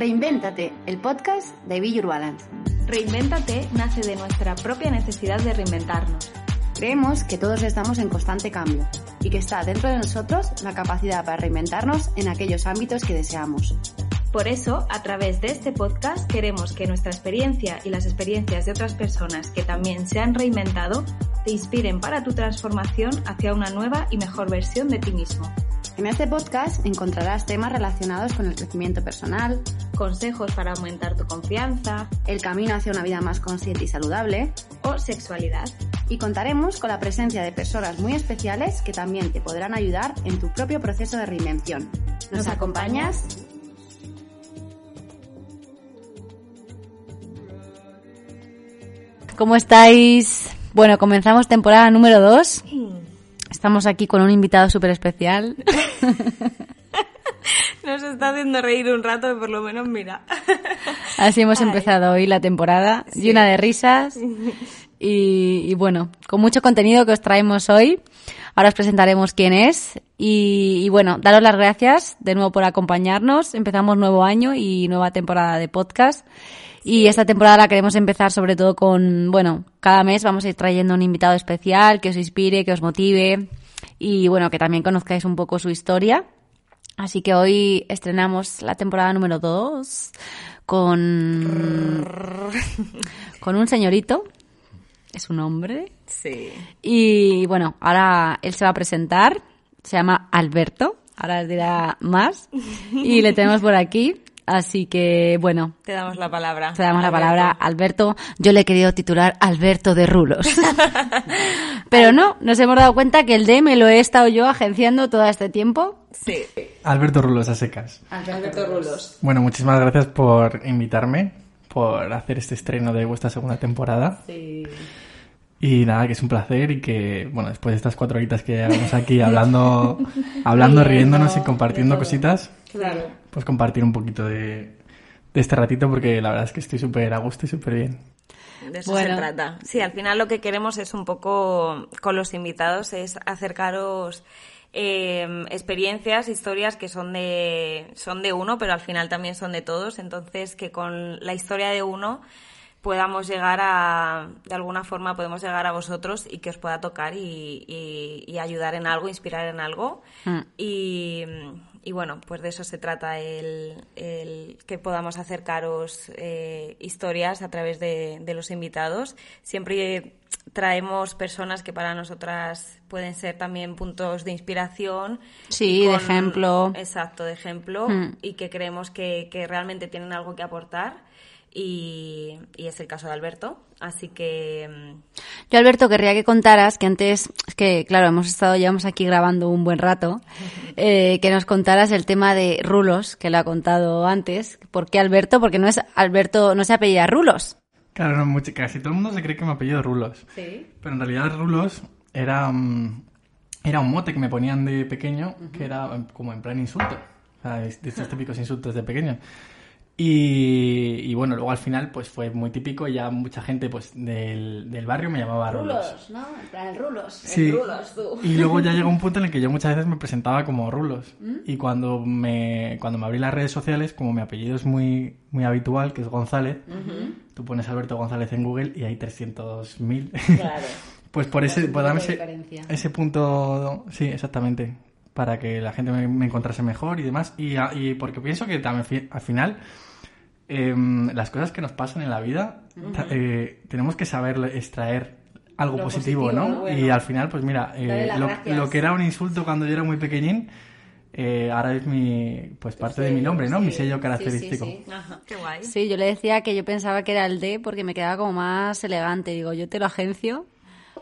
Reinvéntate, el podcast de Be Your Balance. Reinvéntate nace de nuestra propia necesidad de reinventarnos. Creemos que todos estamos en constante cambio y que está dentro de nosotros la capacidad para reinventarnos en aquellos ámbitos que deseamos. Por eso, a través de este podcast queremos que nuestra experiencia y las experiencias de otras personas que también se han reinventado te inspiren para tu transformación hacia una nueva y mejor versión de ti mismo. En este podcast encontrarás temas relacionados con el crecimiento personal, consejos para aumentar tu confianza, el camino hacia una vida más consciente y saludable o sexualidad. Y contaremos con la presencia de personas muy especiales que también te podrán ayudar en tu propio proceso de reinvención. ¿Nos, acompañas? ¿Cómo estáis? Bueno, comenzamos temporada número 2. Estamos aquí con un invitado súper especial. Nos está haciendo reír un rato, por lo menos mira. Así hemos empezado hoy la temporada, llena de risas. Y, bueno, con mucho contenido que os traemos hoy. Ahora os presentaremos quién es. Y, y, bueno, daros las gracias de nuevo por acompañarnos. Empezamos nuevo año y nueva temporada de podcast. Y esta temporada la queremos empezar sobre todo con, bueno, cada mes vamos a ir trayendo un invitado especial que os inspire, que os motive y bueno, que también conozcáis un poco su historia. Así que hoy estrenamos la temporada número 2 con, con un señorito. Es un hombre. Sí. Y bueno, ahora él se va a presentar. Se llama Alberto. Ahora os dirá más. Y le tenemos por aquí. Así que, bueno. Te damos la palabra. Te damos la palabra, Alberto. Yo le he querido titular Alberto de Rulos. Pero no, nos hemos dado cuenta que el D me lo he estado yo agenciando todo este tiempo. Sí. Alberto Rulos a secas. Alberto Rulos. Bueno, muchísimas gracias por invitarme, por hacer este estreno de vuestra segunda temporada. Sí. Y nada, que es un placer y que, bueno, después de estas cuatro horitas que llevamos aquí hablando, hablando, riéndonos y compartiendo cositas, Claro. pues compartir un poquito de, de este ratito porque la verdad es que estoy súper a gusto y súper bien. De eso Bueno. se trata. Sí, al final lo que queremos es un poco, con los invitados, es acercaros eh, experiencias, historias que son de, son de uno, pero al final también son de todos. Entonces, que con la historia de uno podamos llegar a, de alguna forma podemos llegar a vosotros y que os pueda tocar y, y- y ayudar en algo, inspirar en algo. Mm. Y, y bueno, pues de eso se trata el, el que podamos acercaros eh, historias a través de, de los invitados. Siempre traemos personas que para nosotras pueden ser también puntos de inspiración. Sí, de ejemplo. Exacto, de ejemplo. Mm. Y que creemos que, que realmente tienen algo que aportar. Y, y es el caso de Alberto. Así que. mm, Yo, Alberto, querría que contaras que antes, es que claro, hemos estado, llevamos aquí grabando un buen rato, eh, que nos contaras el tema de Rulos, que lo ha contado antes. ¿Por qué Alberto? Porque no es Alberto, no se apellida Rulos. Claro, no, mucho- casi todo el mundo se cree que me apellido Rulos. Pero en realidad Rulos era, mm, era un mote que me ponían de pequeño, que era em, como en plan insulto. O sea, de estos típicos insultos de pequeño. Y, y bueno, luego al final pues fue muy típico y ya mucha gente pues del, del barrio me llamaba Rulos. ¿no? En plan, el Rulos. Sí. Y luego ya llegó un punto en el que yo muchas veces me presentaba como Rulos. Y cuando me, cuando me abrí las redes sociales, como mi apellido es muy, muy habitual, que es González, tú pones Alberto González en Google y hay 300.000. Claro. pues por ese, por darme ese, ese punto, sí, exactamente, para que la gente me, me encontrase mejor y demás. Y, y porque pienso que también al final em, las cosas que nos pasan en la vida ta- eh, tenemos que saber extraer algo Lo positivo, positivo, ¿no? bueno. Y al final, pues mira, eh, lo, lo que era un insulto cuando yo era muy pequeñín, eh, ahora es mi, pues parte de mi nombre, ¿no? mi sello característico. Ajá, qué guay. Sí, yo le decía que yo pensaba que era el D porque me quedaba como más elegante. Digo, yo te lo agencio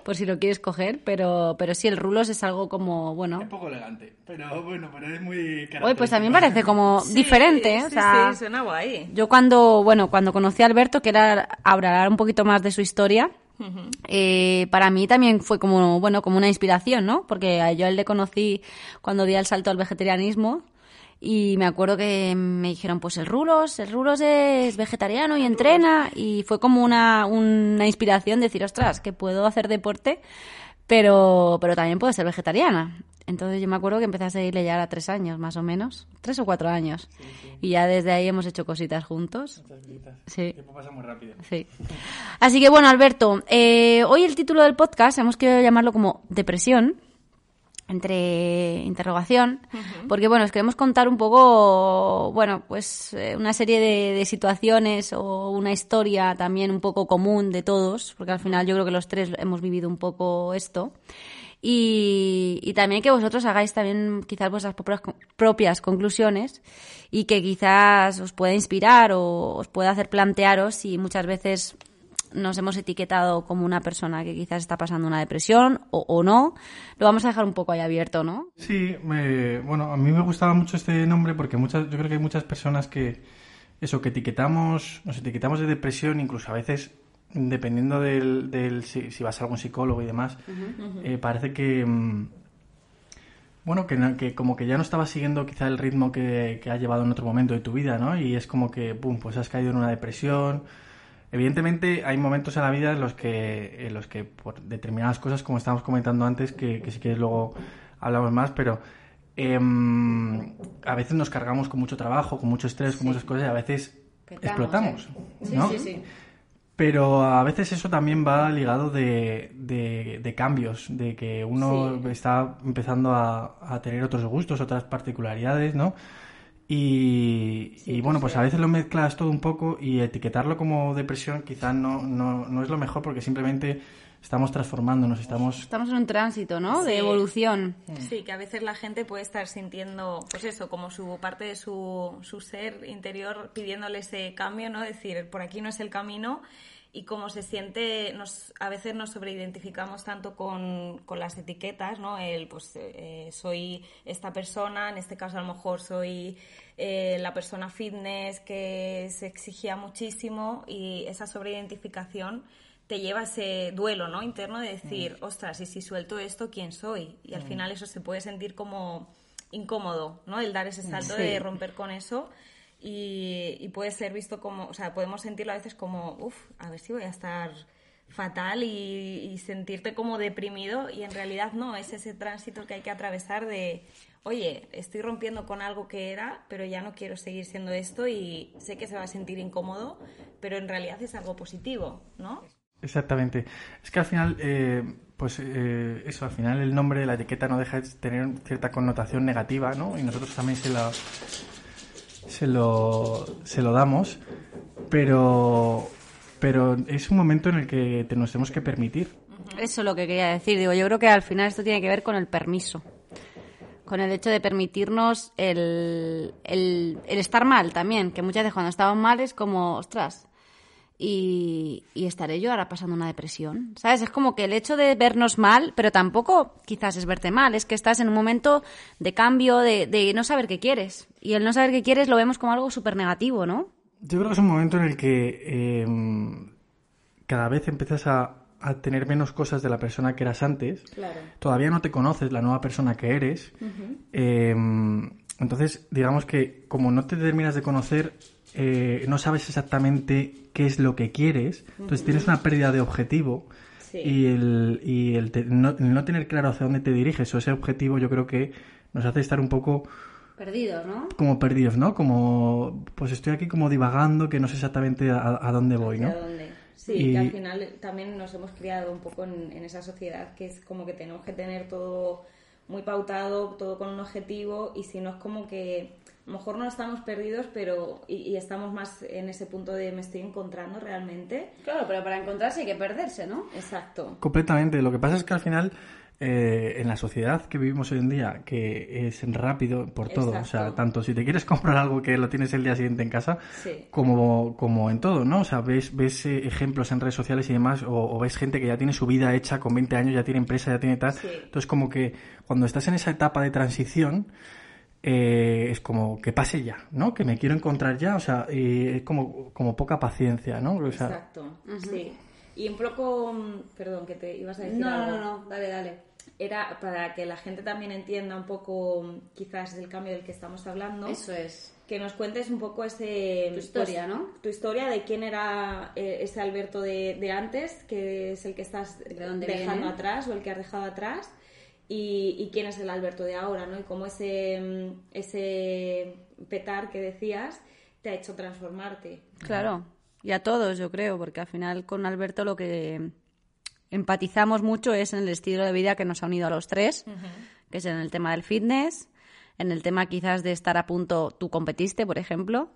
por si lo quieres coger, pero, pero sí, el Rulos es algo como, bueno. Un poco elegante, pero bueno, pero es muy Oye, pues a mí me parece como diferente, ¿eh? O Sí, sea, sí, suena guay. yo cuando, bueno, cuando conocí a Alberto, que era hablar un poquito más de su historia, eh, para mí también fue como, bueno, como una inspiración, ¿no? Porque a yo a él le conocí cuando di el salto al vegetarianismo y me acuerdo que me dijeron, pues el Rulos, el Rulos es vegetariano y entrena y fue como una, una inspiración decir, ostras, que puedo hacer deporte, pero, pero también puedo ser vegetariana. Entonces yo me acuerdo que empecé a seguirle ya a tres años, más o menos. Tres o cuatro años. Y ya desde ahí hemos hecho cositas juntos. Sí. El tiempo pasa muy rápido. Sí. Así que bueno, Alberto, eh, hoy el título del podcast hemos querido llamarlo como Depresión entre interrogación, porque bueno, os queremos contar un poco, bueno, pues eh, una serie de, situaciones o una historia también un poco común de todos, porque al final yo creo que los tres hemos vivido un poco esto. Y, y también que vosotros hagáis también quizás vuestras propias, propias conclusiones y que quizás os pueda inspirar o os pueda hacer plantearos si muchas veces nos hemos etiquetado como una persona que quizás está pasando una depresión o, no. Lo vamos a dejar un poco ahí abierto, ¿no? Sí, bueno, a mí me gustaba mucho este nombre porque muchas, yo creo que hay muchas personas que, eso, que etiquetamos, nos etiquetamos de depresión, incluso a veces, dependiendo del, si, vas a algún psicólogo y demás, eh, parece que... Mm, bueno, que, que, como que ya no estabas siguiendo quizá el ritmo que, que ha llevado en otro momento de tu vida, ¿no? Y es como que, pum, pues has caído en una depresión, Evidentemente hay momentos en la vida en los que, en los que por determinadas cosas, como estábamos comentando antes, que, si quieres luego hablamos más, pero em, a veces nos cargamos con mucho trabajo, con mucho estrés, con muchas cosas y a veces explotamos. ¿no? Sí, sí, Pero a veces eso también va ligado de, de, cambios, de que uno está empezando a, a tener otros gustos, otras particularidades, ¿no? Y, bueno, pues a veces lo mezclas todo un poco y etiquetarlo como depresión quizás no, no, no es lo mejor porque simplemente estamos transformándonos, estamos... Estamos en un tránsito, ¿no? De evolución. Sí, que a veces la gente puede estar sintiendo, pues eso, como su parte de su, su ser interior pidiéndole ese cambio, ¿no? Decir, por aquí no es el camino y como se siente, nos, a veces nos sobreidentificamos tanto con, con las etiquetas, ¿no? El, pues, eh, soy esta persona, en este caso a lo mejor soy eh, la persona fitness que se exigía muchísimo y esa sobreidentificación te lleva a ese duelo, ¿no? Interno de decir, mm. ostras, y si suelto esto, ¿quién soy? Y al mm. final eso se puede sentir como incómodo, ¿no? El dar ese salto de romper con eso y, puede ser visto como, o sea, podemos sentirlo a veces como, uff, a ver si voy a estar fatal y, sentirte como deprimido y en realidad no, es ese tránsito que hay que atravesar de, oye, estoy rompiendo con algo que era, pero ya no quiero seguir siendo esto y sé que se va a sentir incómodo, pero en realidad es algo positivo, ¿no? Exactamente. Es que al final, eh, pues eh, eso, al final el nombre, la etiqueta no deja de tener cierta connotación negativa, ¿no? Y nosotros también se la se lo, se lo damos, pero, pero es un momento en el que te nos tenemos que permitir. Eso es lo que quería decir. Digo, yo creo que al final esto tiene que ver con el permiso. Con el hecho de permitirnos el, el, el estar mal también. Que muchas veces cuando estamos mal es como, ostras, y, estaré yo ahora pasando una depresión. ¿Sabes? Es como que el hecho de vernos mal, pero tampoco quizás es verte mal, es que estás en un momento de cambio, de, no saber qué quieres. Y el no saber qué quieres lo vemos como algo súper negativo, ¿no? Yo creo que es un momento en el que em, cada vez empiezas a, tener menos cosas de la persona que eras antes. Todavía no te conoces la nueva persona que eres. Entonces, digamos que como no te terminas de conocer, eh, no sabes exactamente qué es lo que quieres, entonces tienes una pérdida de objetivo y, el, y el, no, tener claro hacia dónde te diriges o ese objetivo yo creo que nos hace estar un poco... Perdidos, ¿no? Como perdidos, ¿no? Como, pues estoy aquí como divagando que no sé exactamente a, dónde voy, ¿no? Sí, y... que al final también nos hemos criado un poco en, en esa sociedad que es como que tenemos que tener todo muy pautado, todo con un objetivo y si no es como que a lo mejor no estamos perdidos, pero y, estamos más en ese punto de me estoy encontrando realmente. Claro, pero para encontrarse hay que perderse, ¿no? Exacto. Completamente. Lo que pasa es que al final eh, en la sociedad que vivimos hoy en día, que es rápido por todo, o sea, tanto si te quieres comprar algo que lo tienes el día siguiente en casa, como, como en todo, ¿no? O sea, ves, ves eh, ejemplos en redes sociales y demás, o, ves gente que ya tiene su vida hecha con 20 años, ya tiene empresa, ya tiene tal. Entonces, como que cuando estás en esa etapa de transición, eh, es como que pase ya, ¿no? Que me quiero encontrar ya, o sea, es como, como poca paciencia, ¿no? Exacto, sí. Y un poco, mm, perdón, que te ibas a decir no, No, no, dale, dale. Era para que la gente también entienda un poco, quizás, el cambio del que estamos hablando. Eso es. Que nos cuentes un poco ese... Tu historia, pues, ¿no? Tu historia de quién era eh, ese Alberto de, de, antes, que es el que estás dejando atrás o el que has dejado atrás y, quién es el Alberto de ahora, ¿no? Y cómo ese, ese petar que decías te ha hecho transformarte. Claro, y a todos yo creo, porque al final con Alberto lo que empatizamos mucho es en el estilo de vida que nos ha unido a los tres, que es en el tema del fitness, en el tema quizás de estar a punto, tú competiste, por ejemplo,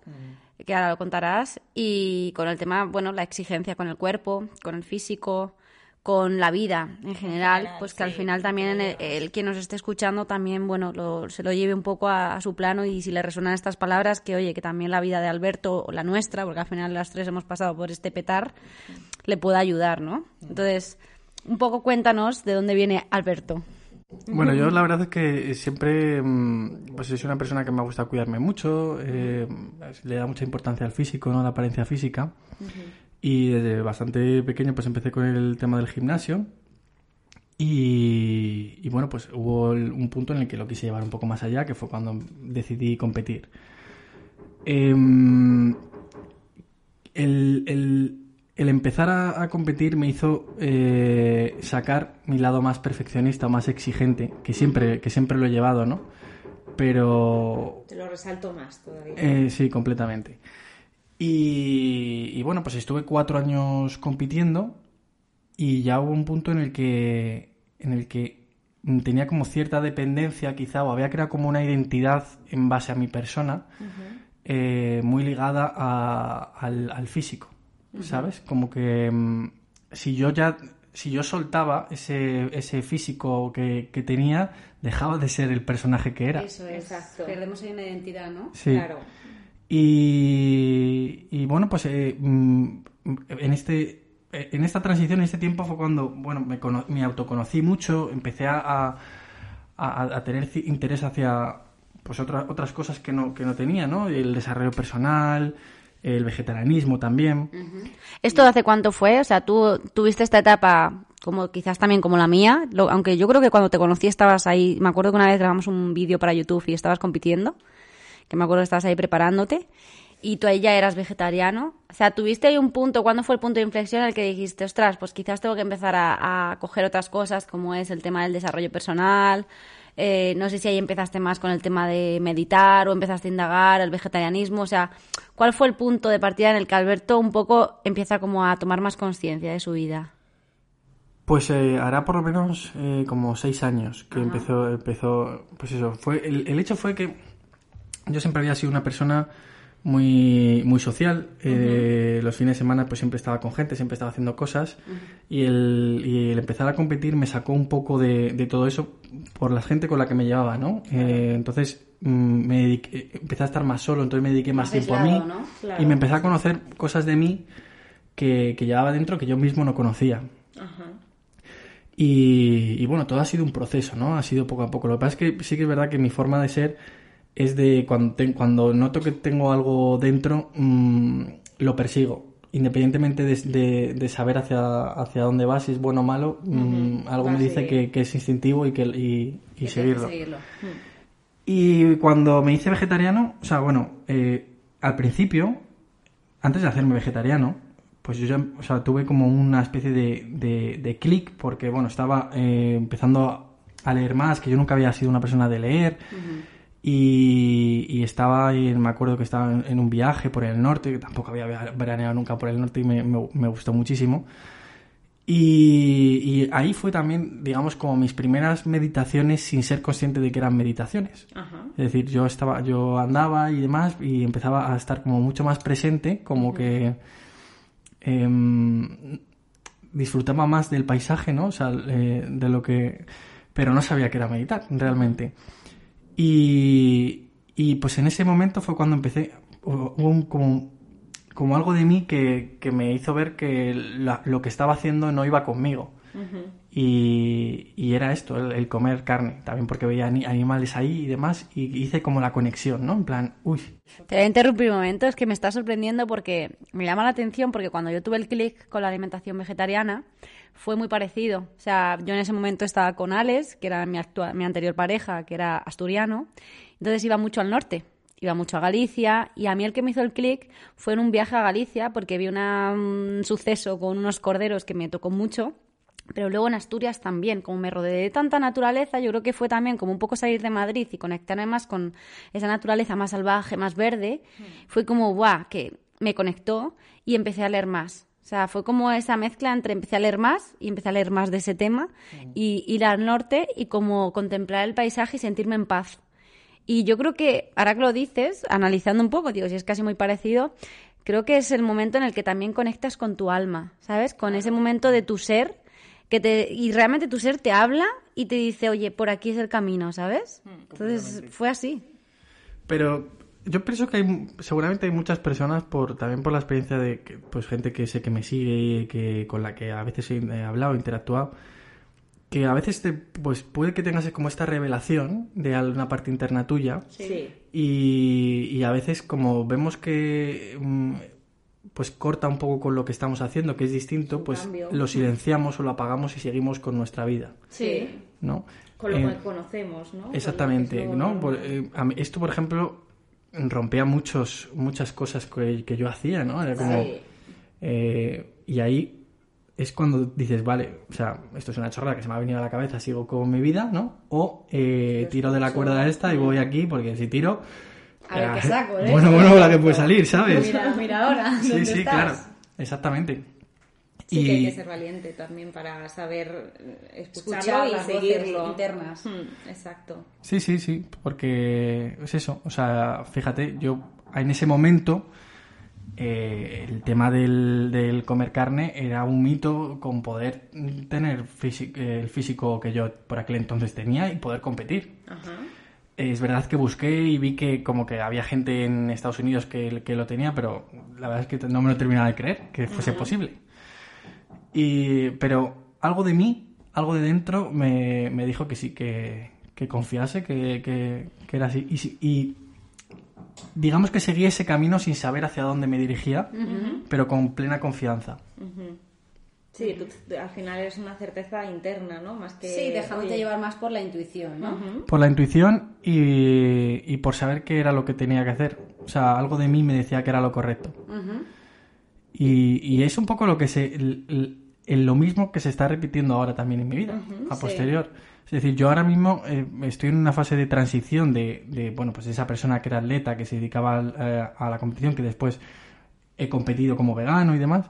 que ahora lo contarás, y con el tema, bueno, la exigencia con el cuerpo, con el físico, con la vida en general, pues que al final también el, el, que nos esté escuchando también, bueno, se lo lleve un poco a, su plano y si le resuenan estas palabras, que oye, que también la vida de Alberto, o la nuestra, porque al final las tres hemos pasado por este petar, le pueda ayudar, ¿no? Entonces, un poco cuéntanos de dónde viene Alberto. Bueno, yo la verdad es que siempre, mm, pues soy una persona que me gusta cuidarme mucho, eh, le da mucha importancia al físico, ¿no? A la apariencia física. Y desde bastante pequeño pues empecé con el tema del gimnasio. Y, bueno, pues hubo un punto en el que lo quise llevar un poco más allá, que fue cuando decidí competir. Em, el, empezar a, competir me hizo eh, sacar mi lado más perfeccionista, más exigente, que siempre, que siempre lo he llevado, ¿no? Pero... Te lo resalto más todavía. Eh, sí, completamente. Y, bueno, pues estuve cuatro años compitiendo y ya hubo un punto en el que, en el que tenía como cierta dependencia quizá o había creado como una identidad en base a mi persona eh, muy ligada al, físico, ¿sabes? Como que mm, si yo ya si yo soltaba ese, ese físico que, tenía, dejaba de ser el personaje que era. Eso es, exacto. Perdemos ahí una identidad, ¿no? Sí. Claro. Y, bueno, pues eh, mm, en este en esta transición, en este tiempo fue cuando, bueno, me, me autoconocí mucho, empecé a, a, tener interés hacia pues otras otras cosas que no, que no tenía, ¿no? El desarrollo personal, el vegetarianismo también. ¿Esto hace cuánto fue? O sea, tú tuviste esta etapa como quizás también como la mía, aunque yo creo que cuando te conocí estabas ahí, me acuerdo que una vez grabamos un vídeo para YouTube y estabas compitiendo que me acuerdo que estabas ahí preparándote, y tú ahí ya eras vegetariano. O sea, ¿tuviste ahí un punto, cuándo fue el punto de inflexión en el que dijiste, ostras, pues quizás tengo que empezar a, coger otras cosas, como es el tema del desarrollo personal? Eh, no sé si ahí empezaste más con el tema de meditar o empezaste a indagar el vegetarianismo. O sea, ¿cuál fue el punto de partida en el que Alberto un poco empieza como a tomar más conciencia de su vida? Pues eh, hará por lo menos eh, como seis años que empezó, empezó, pues eso, fue, el hecho fue que yo siempre había sido una persona muy, muy social. Eh, los fines de semana pues siempre estaba con gente, siempre estaba haciendo cosas. y, el, y, el, empezar a competir me sacó un poco de, de, todo eso por la gente con la que me llevaba, ¿no? Eh, entonces mm, me empecé a estar más solo, entonces me dediqué más, tiempo a mí. Y me empecé a conocer cosas de mí que, que llevaba dentro que yo mismo no conocía. Y, y bueno, todo ha sido un proceso, ¿no? Ha sido poco a poco. Lo que pasa es que sí que es verdad que mi forma de ser es de cuando, cuando noto que tengo algo dentro, mm, lo persigo. Independientemente de, de, saber hacia, hacia dónde vas, si es bueno o malo, mm, algo me dice que, que, es instintivo y, que, y, seguirlo. Y cuando me hice vegetariano, o sea, bueno, eh, al principio, antes de hacerme vegetariano, pues yo ya o sea, tuve como una especie de, de, de clic porque, bueno, estaba eh, empezando a leer más, que yo nunca había sido una persona de leer. Y, estaba ahí, me acuerdo que estaba en, un viaje por el norte, que tampoco había veraneado nunca por el norte y me, me, gustó muchísimo. Y, ahí fue también, digamos, como mis primeras meditaciones sin ser consciente de que eran meditaciones. Es decir, yo estaba, yo andaba y demás y empezaba a estar como mucho más presente, como que em, disfrutaba más del paisaje, ¿no? O sea, eh, de lo que... Pero no sabía que era meditar, realmente. Y, y pues en ese momento fue cuando empecé, hubo como, como algo de mí que, que me hizo ver que lo que estaba haciendo no iba conmigo. y, y, era esto, el, comer carne, también porque veía animales ahí y demás, y hice como la conexión, ¿no? En plan, uy. Te voy a interrumpir un momento, es que me está sorprendiendo porque me llama la atención porque cuando yo tuve el clic con la alimentación vegetariana, fue muy parecido. O sea, yo en ese momento estaba con Alex, que era mi, mi anterior pareja, que era asturiano, entonces iba mucho al norte, iba mucho a Galicia, y a mí el que me hizo el clic fue en un viaje a Galicia, porque vi un suceso con unos corderos que me tocó mucho, pero luego en Asturias también, como me rodeé de tanta naturaleza, yo creo que fue también como un poco salir de Madrid y conectarme más con esa naturaleza más salvaje, más verde, fue como, guau, que me conectó y empecé a leer más. O sea, fue como esa mezcla entre empecé a leer más y empecé a leer más de ese tema y ir al norte y como contemplar el paisaje y sentirme en paz. Y yo creo que, ahora que lo dices, analizando un poco, digo, si es casi muy parecido, creo que es el momento en el que también conectas con tu alma, ¿sabes? Con ese momento de tu ser que te, y realmente tu ser te habla y te dice, oye, por aquí es el camino, ¿sabes? Mm, Entonces fue así. Pero yo pienso que hay, seguramente hay muchas personas, por también por la experiencia de que, pues gente que sé que me sigue y que, con la que a veces he hablado, interactuado, que a veces te, pues puede que tengas como esta revelación de alguna parte interna tuya. Sí. Y, y a veces como vemos que mm, pues corta un poco con lo que estamos haciendo, que es distinto, pues lo silenciamos o lo apagamos y seguimos con nuestra vida. Sí. ¿No? Con lo que conocemos, ¿no? Exactamente, ¿no? Eh, esto, por ejemplo, rompía muchos, muchas cosas que, yo hacía, ¿no? Era como... Eh, y ahí es cuando dices, vale, o sea, esto es una chorrada que se me ha venido a la cabeza, sigo con mi vida, ¿no? O eh, tiro de la cuerda esta y voy aquí, porque si tiro... A ver qué saco, ¿eh? Bueno, bueno, la que puede salir, ¿sabes? Mira, mira ahora. Sí, sí, claro. Exactamente. Sí y... que hay que ser valiente también para saber escucharlo y seguirlo. internas. Hmm, exacto. Sí, sí, sí, porque es eso. O sea, fíjate, yo en ese momento eh, el tema del, comer carne era un mito con poder tener el físico que yo por aquel entonces tenía y poder competir. Es verdad que busqué y vi que como que había gente en Estados Unidos que, que lo tenía, pero la verdad es que no me lo terminaba de creer que fuese posible. Y, pero algo de mí, algo de dentro me, me dijo que sí, que, que confiase, que, que, era así. Y, y digamos que seguí ese camino sin saber hacia dónde me dirigía, pero con plena confianza. Sí, al final es una certeza interna, ¿no? Más que... Sí, dejándote llevar más por la intuición, ¿no? Por la intuición y, y, por saber qué era lo que tenía que hacer. O sea, algo de mí me decía que era lo correcto. y, y, es un poco lo que se... lo mismo que se está repitiendo ahora también en mi vida, a posterior. Es decir, yo ahora mismo eh, estoy en una fase de transición de, de, bueno, pues esa persona que era atleta, que se dedicaba eh, a la competición, que después he competido como vegano y demás,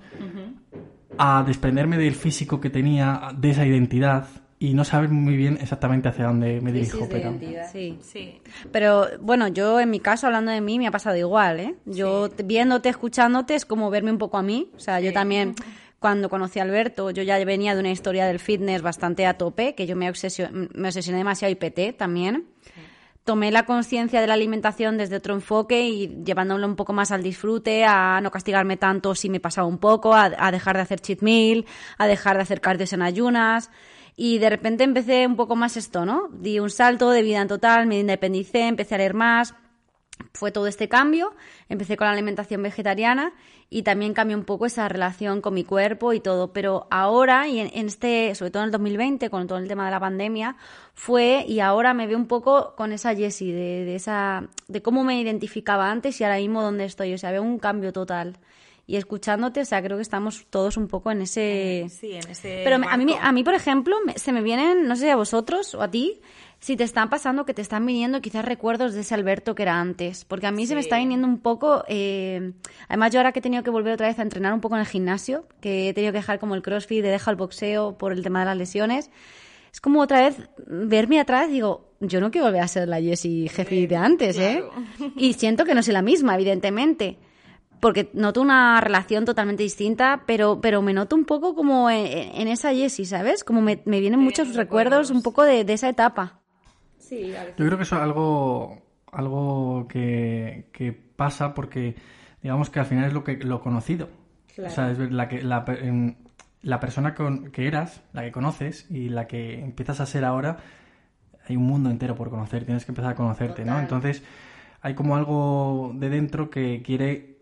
a desprenderme del físico que tenía, de esa identidad, y no saber muy bien exactamente hacia dónde me dirijo. Pero... Sí, sí. Pero bueno, yo en mi caso, hablando de mí, me ha pasado igual, ¿eh? Yo viéndote, escuchándote, es como verme un poco a mí. O sea, yo también cuando conocí a Alberto, yo ya venía de una historia del fitness bastante a tope, que yo me, obsesioné, me obsesioné demasiado y peté también. Tomé la conciencia de la alimentación desde otro enfoque y llevándolo un poco más al disfrute, a no castigarme tanto si me pasaba un poco, a, dejar de hacer cheat meal, a dejar de hacer cardios en ayunas. Y de repente empecé un poco más esto, ¿no? Di un salto de vida en total, me independicé, empecé a leer más, fue todo este cambio. Empecé con la alimentación vegetariana y también cambió un poco esa relación con mi cuerpo y todo. Pero ahora, y en, este, sobre todo en el 2020, con todo el tema de la pandemia, fue y ahora me veo un poco con esa Jessie, de, de, esa, de cómo me identificaba antes y ahora mismo dónde estoy. O sea, veo un cambio total. Y escuchándote, o sea, creo que estamos todos un poco en ese... Sí, en ese... Pero a mí, a mí, por ejemplo, se me vienen, no sé a vosotros o a ti, si te están pasando que te están viniendo quizás recuerdos de ese Alberto que era antes. Porque a mí se me está viniendo un poco. Eh, además, yo ahora que he tenido que volver otra vez a entrenar un poco en el gimnasio, que he tenido que dejar como el crossfit, he dejado el boxeo por el tema de las lesiones. Es como otra vez verme atrás y digo, yo no quiero volver a ser la Jessie jefe de antes, ¿eh? Y siento que no soy la misma, evidentemente porque noto una relación totalmente distinta, pero, pero me noto un poco como en, esa Jessie, ¿sabes? Como me, vienen muchos recuerdos, un poco de, esa etapa. Yo creo que eso es algo, algo que, pasa porque, digamos que al final es lo que lo conocido. O sea, es la, que, la, la persona con, que eras, la que conoces y la que empiezas a ser ahora, hay un mundo entero por conocer, tienes que empezar a conocerte, ¿no? Entonces, hay como algo de dentro que quiere,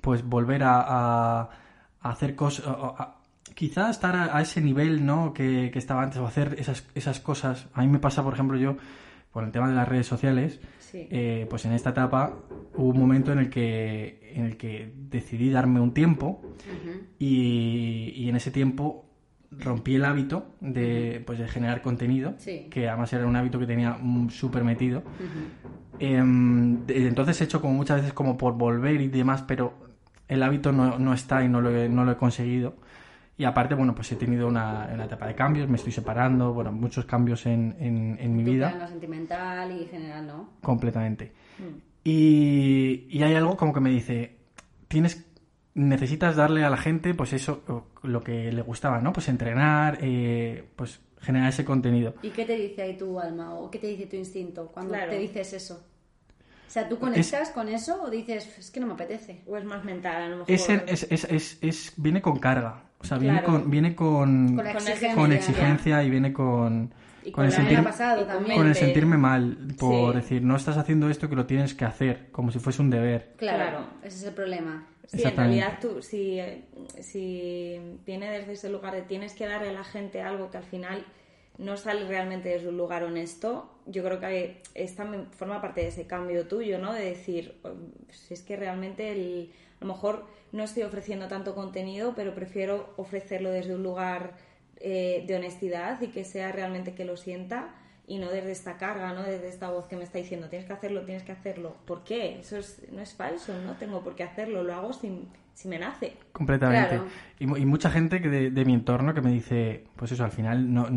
pues, volver a, hacer cosas, quizá estar a, ese nivel, ¿no? Que, que, estaba antes, o hacer esas, esas cosas. A mí me pasa, por ejemplo, yo, por el tema de las redes sociales, eh, pues en esta etapa hubo un momento en el que, en el que decidí darme un tiempo y, y, en ese tiempo rompí el hábito de, pues, de generar contenido, que además era un hábito que tenía súper metido. Em, entonces he hecho como muchas veces como por volver y demás, pero el hábito no, no está y no lo, he, no lo he conseguido. Y aparte, bueno, pues he tenido una, una, etapa de cambios, me estoy separando, bueno, muchos cambios en, en, en mi vida. En lo sentimental y general, ¿no? Completamente. Mm. Y, y hay algo como que me dice, tienes necesitas darle a la gente pues eso lo que le gustaba no pues entrenar eh, pues generar ese contenido y qué te dice ahí tu alma o qué te dice tu instinto cuando te dices eso o sea, ¿tú conectas con eso o dices, es que no me apetece? O es más mental, a lo mejor. Es, es, es, es viene con carga. O sea, viene con, viene con, con, exigencia, con exigencia y viene con, con, el, sentir, con el sentirme mal por decir, no estás haciendo esto que lo tienes que hacer, como si fuese un deber. Claro, ese es el problema. Sí, en realidad tú, si, si viene desde ese lugar de tienes que darle a la gente algo que al final no sale realmente desde un lugar honesto, yo creo que esta forma parte de ese cambio tuyo, ¿no? De decir, si es que realmente el, a lo mejor no estoy ofreciendo tanto contenido, pero prefiero ofrecerlo desde un lugar eh, de honestidad y que sea realmente que lo sienta y no desde esta carga, ¿no? Desde esta voz que me está diciendo, tienes que hacerlo, tienes que hacerlo. ¿Por qué? Eso no es falso, no tengo por qué hacerlo, lo hago si, si me nace. Completamente. Y, mucha gente que de, mi entorno que me dice, pues eso, al final no,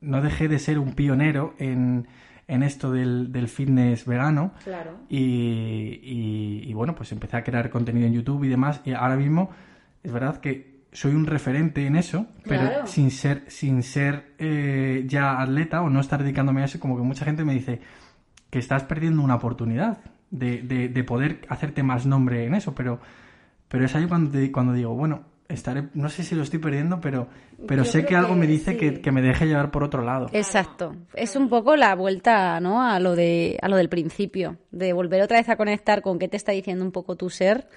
no dejé de ser un pionero en, en esto del, del, fitness vegano. Claro. Y, y, bueno, pues empecé a crear contenido en YouTube y demás. Y ahora mismo es verdad que soy un referente en eso, pero sin ser, sin ser eh, ya atleta o no estar dedicándome a eso, como que mucha gente me dice que estás perdiendo una oportunidad de, de, de poder hacerte más nombre en eso, pero, pero es ahí cuando, cuando digo, bueno, estaré, no sé si lo estoy perdiendo, pero, pero sé que algo me dice que, me deje llevar por otro lado. Exacto. Es un poco la vuelta, ¿no? A lo de, a lo del principio, de volver otra vez a conectar con qué te está diciendo un poco tu ser.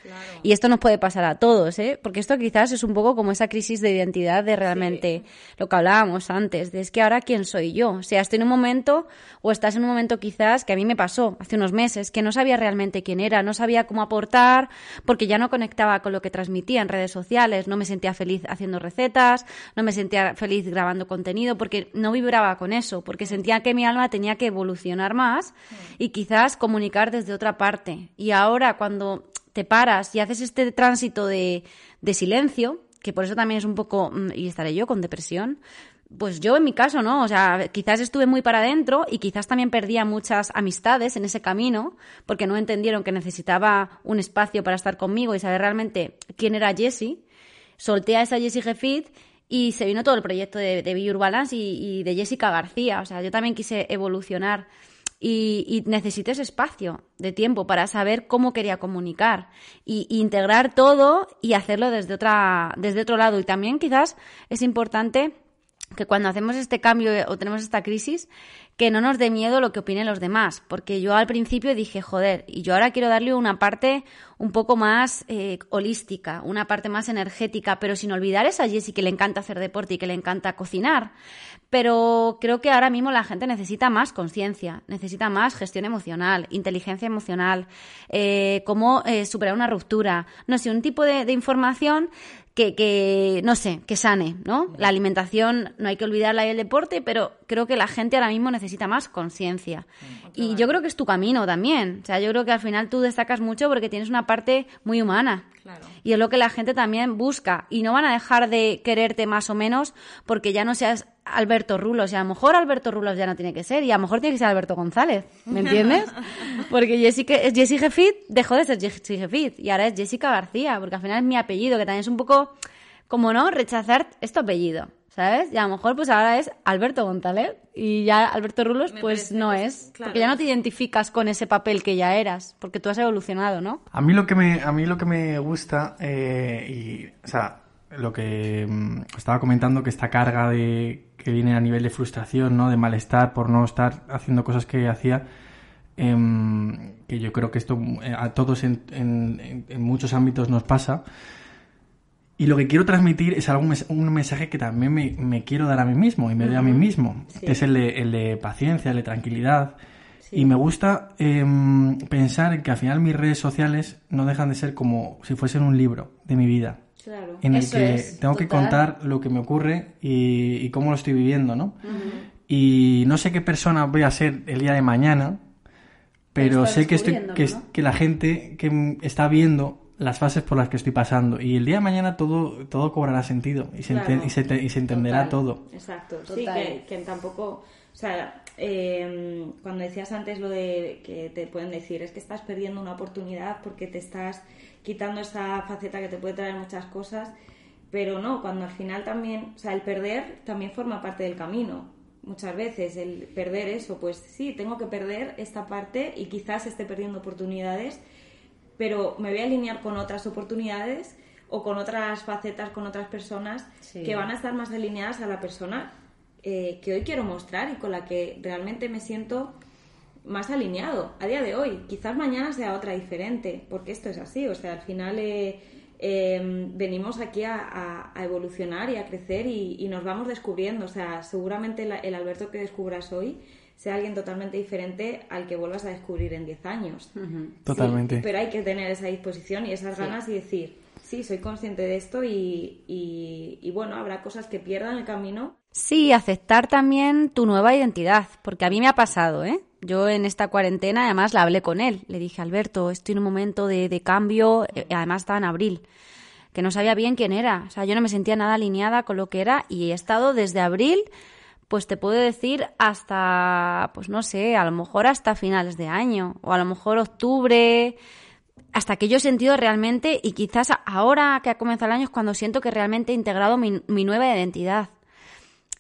Y esto nos puede pasar a todos, ¿eh? Porque esto quizás es un poco como esa crisis de identidad de realmente lo que hablábamos antes, de es que ahora quién soy yo. O sea, estoy en un momento, o estás en un momento quizás que a mí me pasó hace unos meses, que no sabía realmente quién era, no sabía cómo aportar, porque ya no conectaba con lo que transmitía en redes sociales no me sentía feliz haciendo recetas, no me sentía feliz grabando contenido, porque no vibraba con eso, porque sentía que mi alma tenía que evolucionar más y quizás comunicar desde otra parte. Y ahora cuando te paras y haces este tránsito de, de silencio, que por eso también es un poco, mm, y estaré yo con depresión, pues yo en mi caso, ¿no? O sea, quizás estuve muy para adentro y quizás también perdía muchas amistades en ese camino porque no entendieron que necesitaba un espacio para estar conmigo y saber realmente quién era Jessie solté a esa Jessie Gefit y se vino todo el proyecto de, de Balance y, de Jessica García. O sea, yo también quise evolucionar y, y, necesité ese espacio de tiempo para saber cómo quería comunicar y, integrar todo y hacerlo desde otra desde otro lado y también quizás es importante que cuando hacemos este cambio o tenemos esta crisis que no nos dé miedo lo que opinen los demás, porque yo al principio dije, joder, y yo ahora quiero darle una parte un poco más eh, holística, una parte más energética, pero sin olvidar esa Jessie que le encanta hacer deporte y que le encanta cocinar. Pero creo que ahora mismo la gente necesita más conciencia, necesita más gestión emocional, inteligencia emocional, eh, cómo eh, superar una ruptura, no sé, un tipo de información que, que, no sé, que sane, ¿no? La alimentación, no hay que olvidarla y el deporte, pero creo que la gente ahora mismo necesita más conciencia. Y yo creo que es tu camino también. O sea, yo creo que al final tú destacas mucho porque tienes una parte muy humana. Y es lo que la gente también busca. Y no van a dejar de quererte más o menos porque ya no seas Alberto Rulos. Y a lo mejor Alberto Rulos ya no tiene que ser. Y a lo mejor tiene que ser Alberto González. ¿Me entiendes? Porque Jessica, Jessie Jeffit dejó de ser Jessie Jeffit. Y ahora es Jessica García. Porque al final es mi apellido, que también es un poco, como no, rechazar este apellido. ¿Sabes? Y a lo mejor pues ahora es Alberto González y ya Alberto Rulos pues no es, porque ya no te identificas con ese papel que ya eras, porque tú has evolucionado, ¿no? A mí lo que me, a mí lo que me gusta, eh, y, o sea, lo que mm, estaba comentando, que esta carga de, que viene a nivel de frustración, ¿no? De malestar por no estar haciendo cosas que hacía, em, que yo creo que esto eh, a todos en, en, en muchos ámbitos nos pasa, y lo que quiero transmitir es algún un mensaje que también me, quiero dar a mí mismo y me doy a mí mismo, que es el de, el de, paciencia, el de tranquilidad. Y me gusta em, pensar que al final mis redes sociales no dejan de ser como si fuesen un libro de mi vida. Claro. En el Eso que es, tengo que total. contar lo que me ocurre y, y cómo lo estoy viviendo, ¿no? Y no sé qué persona voy a ser el día de mañana, pero sé que, estoy, que, ¿no? que la gente que está viendo las fases por las que estoy pasando y el día de mañana todo, todo cobrará sentido y se, ente- Claro. y se, te- y se entenderá Total. todo. Exacto, sí, Total. que, que tampoco, o sea, eh, cuando decías antes lo de que te pueden decir es que estás perdiendo una oportunidad porque te estás quitando esa faceta que te puede traer muchas cosas, pero no, cuando al final también, o sea, el perder también forma parte del camino. Muchas veces el perder eso, pues sí, tengo que perder esta parte y quizás esté perdiendo oportunidades, pero me voy a alinear con otras oportunidades o con otras facetas, con otras personas Sí. que van a estar más alineadas a la persona eh, que hoy quiero mostrar y con la que realmente me siento más alineado a día de hoy. Quizás mañana sea otra diferente, porque esto es así, o sea, al final eh, eh, venimos aquí a, a- a evolucionar y a crecer y, y nos vamos descubriendo, o sea, seguramente el Alberto que descubras hoy sea alguien totalmente diferente al que vuelvas a descubrir en 10 años. Totalmente. Sí, pero hay que tener esa disposición y esas ganas y decir, sí, soy consciente de esto y, y- y bueno, habrá cosas que pierdan el camino. Sí, aceptar también tu nueva identidad, porque a mí me ha pasado, ¿eh? Yo en esta cuarentena además la hablé con él. Le dije, Alberto, estoy en un momento de, de cambio, eh, además estaba en abril, que no sabía bien quién era. O sea, yo no me sentía nada alineada con lo que era y he estado desde abril, pues te puedo decir hasta, pues no sé, a lo mejor hasta finales de año, o a lo mejor octubre, hasta que yo he sentido realmente, y quizás ahora que ha comenzado el año es cuando siento que realmente he integrado mi, mi nueva identidad.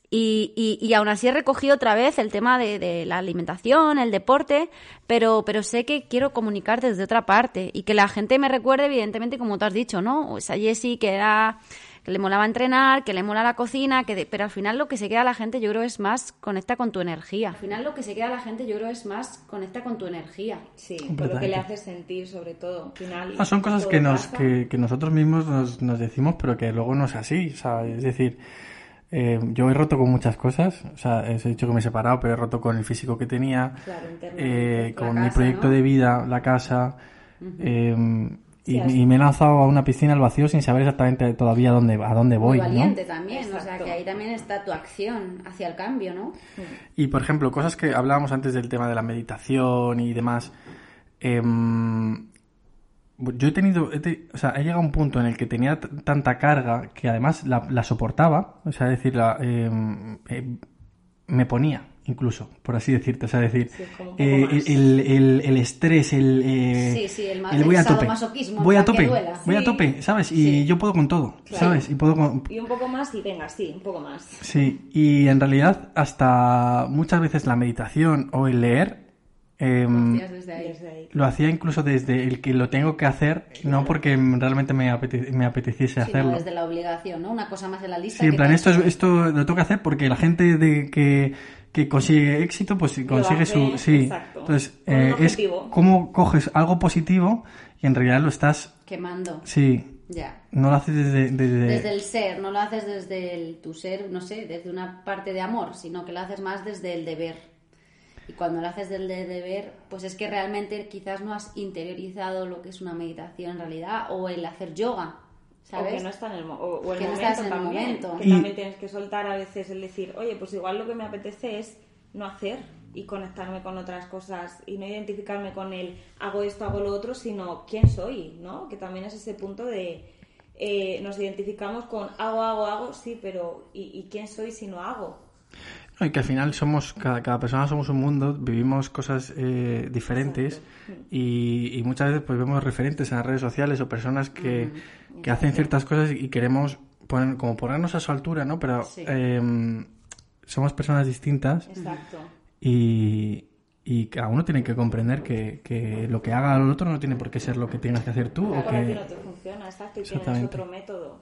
Y, y, aún así he recogido otra vez el tema de, la alimentación, el deporte, pero, pero sé que quiero comunicar desde otra parte y que la gente me recuerde, evidentemente, como tú has dicho, ¿no? Esa Jessie que era que le molaba entrenar, que le mola la cocina, que de- pero al final lo que se queda a la gente yo creo es más conecta con tu energía. Al final lo que se queda a la gente yo creo es más conecta con tu energía. Sí, por lo que le hace sentir sobre todo. Al final, Ah, son cosas que, nos, que, que nosotros mismos nos, nos decimos, pero que luego no es así. O sea, es decir, eh, yo he roto con muchas cosas. O sea, he dicho que me he separado, pero he roto con el físico que tenía, Claro, eh, con mi proyecto ¿no? de vida, la casa. eh, y, me he lanzado a una piscina al vacío sin saber exactamente todavía a dónde, a dónde voy. Muy ¿no? valiente también, o sea que ahí también está tu acción hacia el cambio, ¿no? Y por ejemplo, cosas que hablábamos antes del tema de la meditación y demás. em, yo he tenido, he te- o sea, he llegado a un punto en el que tenía tanta carga que además la, la soportaba, o sea, es decir, la, em, eh, me ponía incluso, por así decirte, o sea, decir, Sí, eh, el, el- el estrés, el, eh, Sí, sí, el ma- el el voy a tope, voy en a tope, duela. voy a tope, ¿sabes? Y Sí. yo puedo con todo, Claro. ¿sabes? Y puedo con, Y un poco más y venga, sí, un poco más. Sí, y en realidad hasta muchas veces la meditación o el leer em, desde ahí. Desde ahí. lo hacía incluso desde el que lo tengo que hacer, no porque realmente me, apete- me apeteciese Sí, no, hacerlo. desde la obligación, ¿no? Una cosa más de la lista. Sí, en plan, esto, es, esto lo tengo que hacer porque la gente de que, que consigue éxito, pues consigue hace, su... Sí, exacto. entonces eh, es cómo coges algo positivo y en realidad lo estás... Quemando. Sí, Ya. no lo haces desde... desde- Desde el ser, no lo haces desde el, tu ser, no sé, desde una parte de amor, sino que lo haces más desde el deber. Y cuando lo haces desde el deber, pues es que realmente quizás no has interiorizado lo que es una meditación en realidad o el hacer yoga, ¿sabes? O que no está en el, o, o el Que no momento estás en el también. momento. Que Y- también tienes que soltar a veces el decir, oye, pues igual lo que me apetece es no hacer y conectarme con otras cosas y no identificarme con el hago esto, hago lo otro, sino quién soy, ¿no? Que también es ese punto de eh, nos identificamos con hago, hago, hago, sí, pero ¿y, y quién soy si no hago? No, Y que al final somos, cada, cada persona somos un mundo, vivimos cosas eh, diferentes y, y muchas veces pues vemos referentes en las redes sociales o personas que, que hacen ciertas cosas y queremos poner, como ponernos a su altura, ¿no? Pero Sí. em, somos personas distintas Exacto. y, y cada uno tiene que comprender que, que lo que haga el otro no tiene por qué ser lo que tengas que hacer tú. o Claro, que... no te funciona, exacto, y tienes otro método.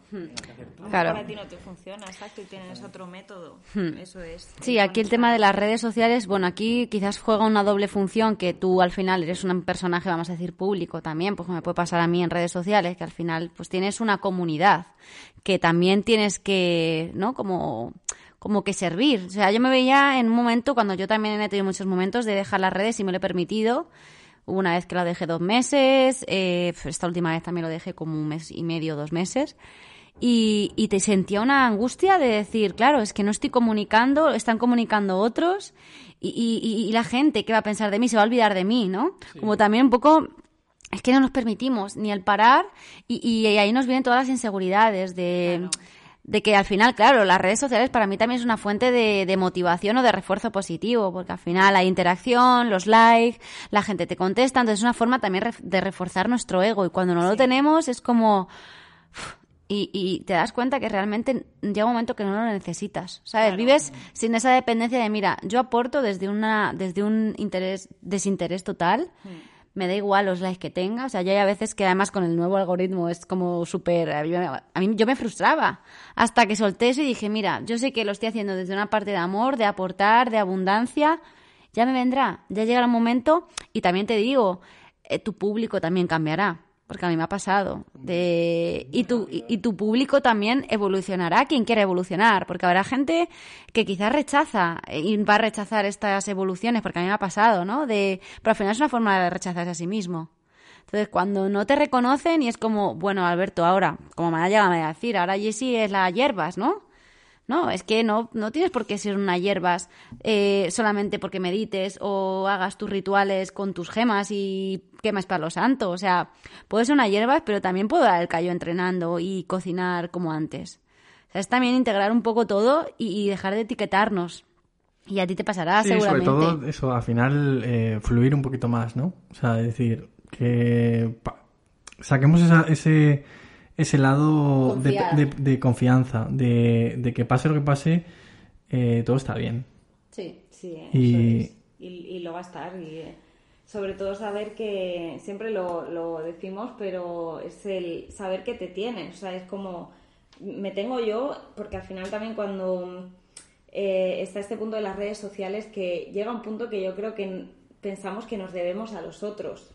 Claro. A ti no te funciona, exacto, y tienes otro método. Eso es. Sí, aquí el tema de las redes sociales, bueno, aquí quizás juega una doble función que tú al final eres un personaje, vamos a decir, público también, pues me puede pasar a mí en redes sociales, que al final pues tienes una comunidad que también tienes que, ¿no? Como como que servir. O sea, yo me veía en un momento, cuando yo también he tenido muchos momentos de dejar las redes y me lo he permitido. Una vez que lo dejé dos meses, eh, esta última vez también lo dejé como un mes y medio, dos meses. Y, y, te sentía una angustia de decir, claro, es que no estoy comunicando, están comunicando otros y, y, y, la gente, ¿qué va a pensar de mí? Se va a olvidar de mí, ¿no? Como también un poco, es que no nos permitimos ni el parar y, ahí nos vienen todas las inseguridades de... de que al final, claro, las redes sociales para mí también es una fuente de, de, motivación o de refuerzo positivo, porque al final hay interacción, los likes, la gente te contesta, entonces es una forma también de reforzar nuestro ego y cuando no lo tenemos es como... Y, y, te das cuenta que realmente llega un momento que no lo necesitas, ¿sabes? Vives sin esa dependencia de, mira, yo aporto desde una desde un interés desinterés total. Hmm. Me da igual los likes que tenga, o sea, ya hay a veces que además con el nuevo algoritmo es como súper... A mí yo me frustraba hasta que solté eso y dije, mira, yo sé que lo estoy haciendo desde una parte de amor, de aportar, de abundancia, ya me vendrá, ya llegará un momento y también te digo, eh, tu público también cambiará porque a mí me ha pasado. De, y, tu, y, tu público también evolucionará, quien quiera evolucionar, porque habrá gente que quizás rechaza y va a rechazar estas evoluciones, porque a mí me ha pasado, ¿no? De, pero al final es una forma de rechazarse a sí mismo. Entonces, cuando no te reconocen y es como, bueno, Alberto, ahora, como me ha llegado a decir, ahora Jessie es la hierbas, ¿no? No, es que no, no tienes por qué ser una hierbas eh, solamente porque medites o hagas tus rituales con tus gemas y quemas para los santos. O sea, puedo ser una hierbas, pero también puedo dar el callo entrenando y cocinar como antes. O sea, es también integrar un poco todo y, dejar de etiquetarnos. Y a ti te pasará, sí, seguramente. sobre todo eso, al final eh, fluir un poquito más, ¿no? O sea, decir que saquemos ese ese lado de, confianza, de, que pase lo que pase, eh, todo está bien. Sí, sí, y... Y, lo va a estar. Y, eh, sobre todo saber que, siempre lo, decimos, pero es el saber que te tienes. O sea, es como, me tengo yo, porque al final también cuando eh, está este punto de las redes sociales, que llega un punto que yo creo que pensamos que nos debemos a los otros.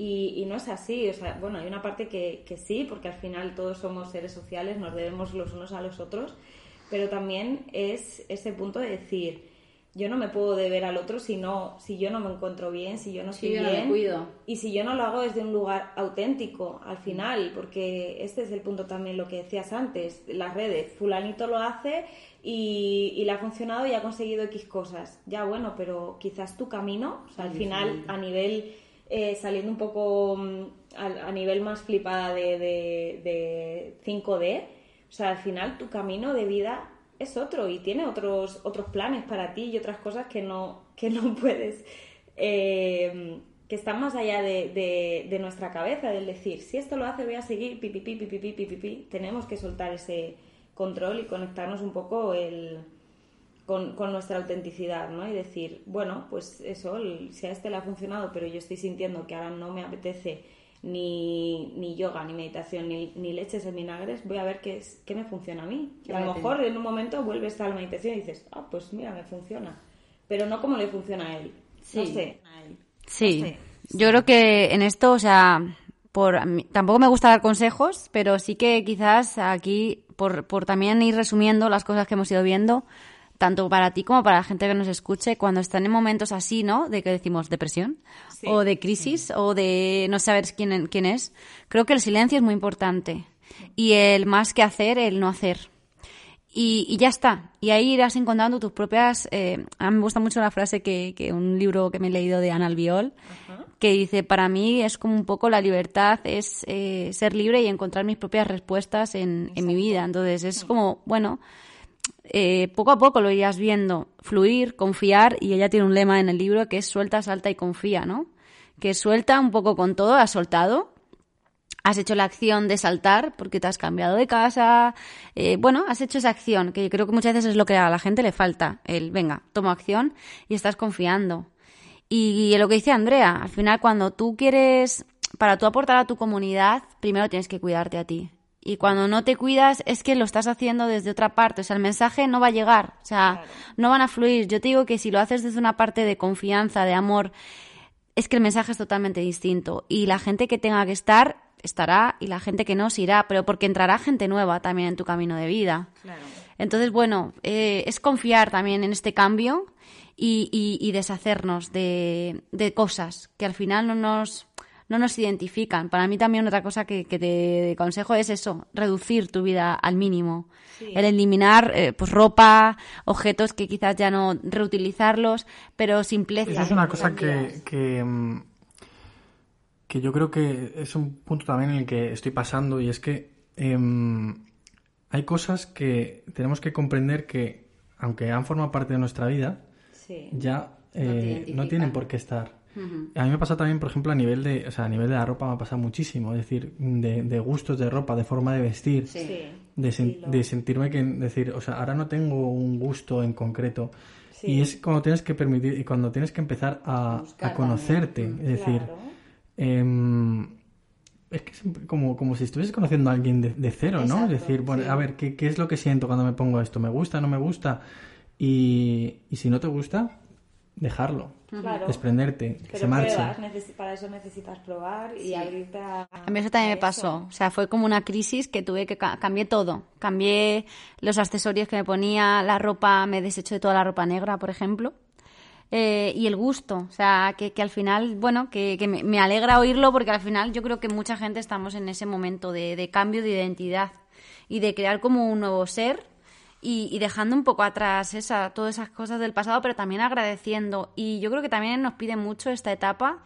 Y, no es así, o sea, bueno, hay una parte que, que, sí, porque al final todos somos seres sociales, nos debemos los unos a los otros, pero también es ese punto de decir, yo no me puedo deber al otro si no, si yo no me encuentro bien, si yo no estoy bien, cuido. y si yo no lo hago desde un lugar auténtico al final, porque este es el punto también lo que decías antes, las redes, fulanito lo hace y, y le ha funcionado y ha conseguido X cosas, ya bueno, pero quizás tu camino, o sea, al final a nivel eh, saliendo un poco mm, a, nivel más flipada de, de, 5D, o sea, al final tu camino de vida es otro y tiene otros, otros planes para ti y otras cosas que no, que no puedes, eh, que están más allá de, de, nuestra cabeza, del decir, si esto lo hace voy a seguir, pipipi, pipipi, pipipi, tenemos que soltar ese control y conectarnos un poco el con, con, nuestra autenticidad, ¿no? Y decir, bueno, pues eso, si a este le ha funcionado, pero yo estoy sintiendo que ahora no me apetece ni, ni yoga, ni meditación, ni, ni leches en vinagres, voy a ver qué, es, qué me funciona a mí. Y a lo mejor en un momento vuelves a la meditación y dices, ah, pues mira, me funciona. Pero no como le funciona a él. Sí. No sé. Sí. Yo creo que en esto, o sea, por tampoco me gusta dar consejos, pero sí que quizás aquí, por, por también ir resumiendo las cosas que hemos ido viendo, tanto para ti como para la gente que nos escuche, cuando están en momentos así, ¿no? De que decimos depresión o de crisis o de no saber quién, quién es, creo que el silencio es muy importante. Y el más que hacer, el no hacer. Y, ya está. Y ahí irás encontrando tus propias... Eh, a mí me gusta mucho la frase que, que un libro que me he leído de Ana Albiol, que dice, para mí es como un poco la libertad, es eh, ser libre y encontrar mis propias respuestas en, en mi vida. Entonces es como, bueno, eh, poco a poco lo irías viendo, fluir, confiar, y ella tiene un lema en el libro que es suelta, salta y confía, ¿no? Que suelta un poco con todo, has soltado, has hecho la acción de saltar porque te has cambiado de casa, eh, bueno, has hecho esa acción, que yo creo que muchas veces es lo que a la gente le falta, el venga, tomo acción y estás confiando. Y, y lo que dice Andrea, al final cuando tú quieres, para tú aportar a tu comunidad, primero tienes que cuidarte a ti. Y cuando no te cuidas es que lo estás haciendo desde otra parte. O sea, el mensaje no va a llegar. O sea, no van a fluir. Yo te digo que si lo haces desde una parte de confianza, de amor, es que el mensaje es totalmente distinto. Y la gente que tenga que estar, estará. Y la gente que no, se irá. Pero porque entrará gente nueva también en tu camino de vida. Entonces, bueno, eh, es confiar también en este cambio y, deshacernos de, cosas que al final no nos, no nos identifican. Para mí también otra cosa que, te consejo es eso, reducir tu vida al mínimo. El eliminar eh, pues ropa, objetos que quizás ya no reutilizarlos, pero simpleza. Esa es una cosa que, que, mm, que, yo creo que es un punto también en el que estoy pasando y es que em, hay cosas que tenemos que comprender que, aunque han formado parte de nuestra vida, ya eh, no, tienen por qué estar. A mí me pasa también, por ejemplo, a nivel de, o sea, a nivel de la ropa me ha pasado muchísimo, es decir, de, gustos de ropa, de forma de vestir, de, sentirme que, decir, o sea, ahora no tengo un gusto en concreto. Y es cuando tienes que permitir, y cuando tienes que empezar a, conocerte, es decir, em, es que es como, como si estuvieses conociendo a alguien de, cero, ¿no? Es decir, bueno, a ver, ¿qué, ¿qué, es lo que siento cuando me pongo esto? ¿Me gusta? ¿No me gusta? Y, y si no te gusta, dejarlo. Desprenderte, que se marche. para eso necesitas probar y abrirte a... A mí eso también me pasó. O sea, fue como una crisis que tuve que... cambié todo. Cambié los accesorios que me ponía, la ropa, me deshecho de toda la ropa negra, por ejemplo. Eh, y el gusto, o sea, que, que al final, bueno, que, que me, alegra oírlo porque al final yo creo que mucha gente estamos en ese momento de, de cambio de identidad y de crear como un nuevo ser y, dejando un poco atrás esa, todas esas cosas del pasado, pero también agradeciendo. Y yo creo que también nos pide mucho esta etapa,